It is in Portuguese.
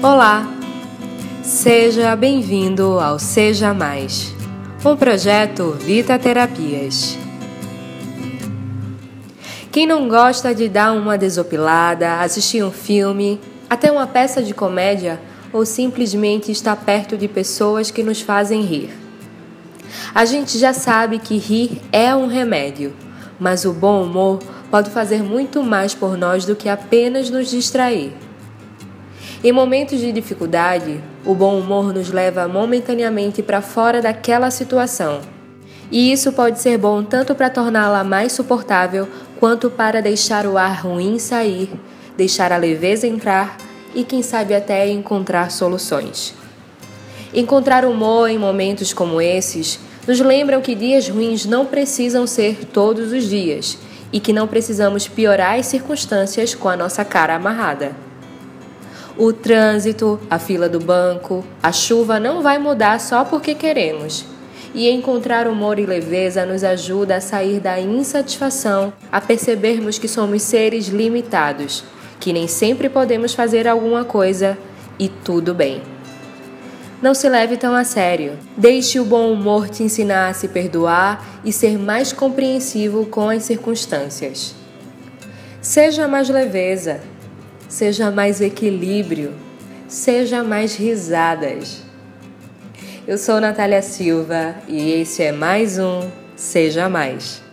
Olá! Seja bem-vindo ao Seja Mais, um projeto Vita Terapias. Quem não gosta de dar uma desopilada, assistir um filme, até uma peça de comédia ou simplesmente estar perto de pessoas que nos fazem rir? A gente já sabe que rir é um remédio, mas o bom humor pode fazer muito mais por nós do que apenas nos distrair. Em momentos de dificuldade, o bom humor nos leva momentaneamente para fora daquela situação. E isso pode ser bom tanto para torná-la mais suportável quanto para deixar o ar ruim sair, deixar a leveza entrar e, quem sabe, até encontrar soluções. Encontrar humor em momentos como esses nos lembram que dias ruins não precisam ser todos os dias e que não precisamos piorar as circunstâncias com a nossa cara amarrada. O trânsito, a fila do banco, a chuva não vai mudar só porque queremos. E encontrar humor e leveza nos ajuda a sair da insatisfação, a percebermos que somos seres limitados, que nem sempre podemos fazer alguma coisa e tudo bem. Não se leve tão a sério. Deixe o bom humor te ensinar a se perdoar e ser mais compreensivo com as circunstâncias. Seja mais leveza, seja mais equilíbrio, seja mais risadas. Eu sou Natália Silva e esse é mais um Seja Mais.